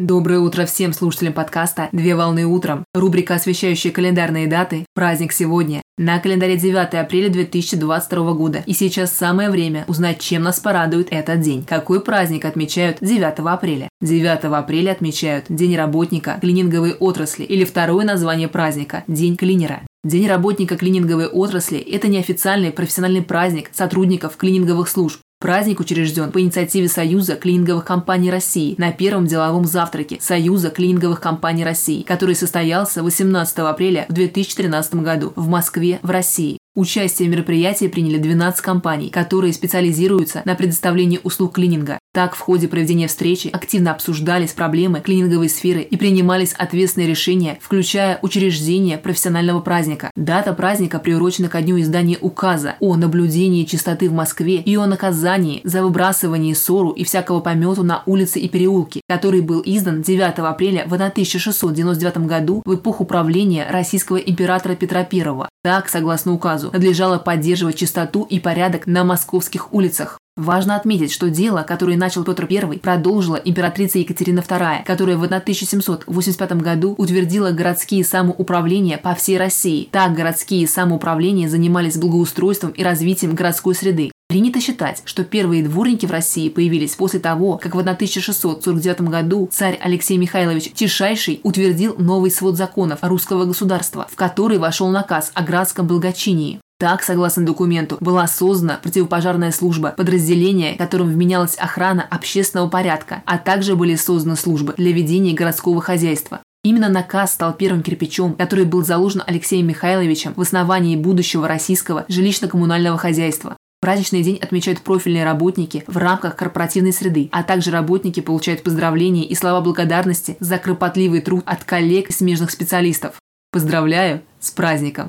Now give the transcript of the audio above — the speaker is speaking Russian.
Доброе утро всем слушателям подкаста «Две волны утром». Рубрика, освещающая календарные даты. Праздник сегодня. На календаре 9 апреля 2022 года. И сейчас самое время узнать, чем нас порадует этот день. Какой праздник отмечают 9 апреля? 9 апреля отмечают День работника клининговой отрасли или второе название праздника – День клинера. День работника клининговой отрасли – это неофициальный профессиональный праздник сотрудников клининговых служб. Праздник учрежден по инициативе Союза клининговых компаний России на первом деловом завтраке Союза клининговых компаний России, который состоялся 18 апреля в 2013 году в Москве, в России. Участие в мероприятии приняли 12 компаний, которые специализируются на предоставлении услуг клининга. Так, в ходе проведения встречи активно обсуждались проблемы клининговой сферы и принимались ответственные решения, включая учреждение профессионального праздника. Дата праздника приурочена ко дню издания указа о наблюдении чистоты в Москве и о наказании за выбрасывание ссору и всякого помету на улицы и переулки, который был издан 9 апреля в 1699 году в эпоху правления российского императора Петра I. Так, согласно указу, надлежало поддерживать чистоту и порядок на московских улицах. Важно отметить, что дело, которое начал Петр I, продолжила императрица Екатерина II, которая в 1785 году утвердила городские самоуправления по всей России. Так городские самоуправления занимались благоустройством и развитием городской среды. Принято считать, что первые дворники в России появились после того, как в 1649 году царь Алексей Михайлович Тишайший утвердил новый свод законов русского государства, в который вошел наказ о градском благочинии. Так, согласно документу, была создана противопожарная служба, подразделение, которым вменялась охрана общественного порядка, а также были созданы службы для ведения городского хозяйства. Именно наказ стал первым кирпичом, который был заложен Алексеем Михайловичем в основании будущего российского жилищно-коммунального хозяйства. Праздничный день отмечают профильные работники в рамках корпоративной среды, а также работники получают поздравления и слова благодарности за кропотливый труд от коллег и смежных специалистов. Поздравляю с праздником!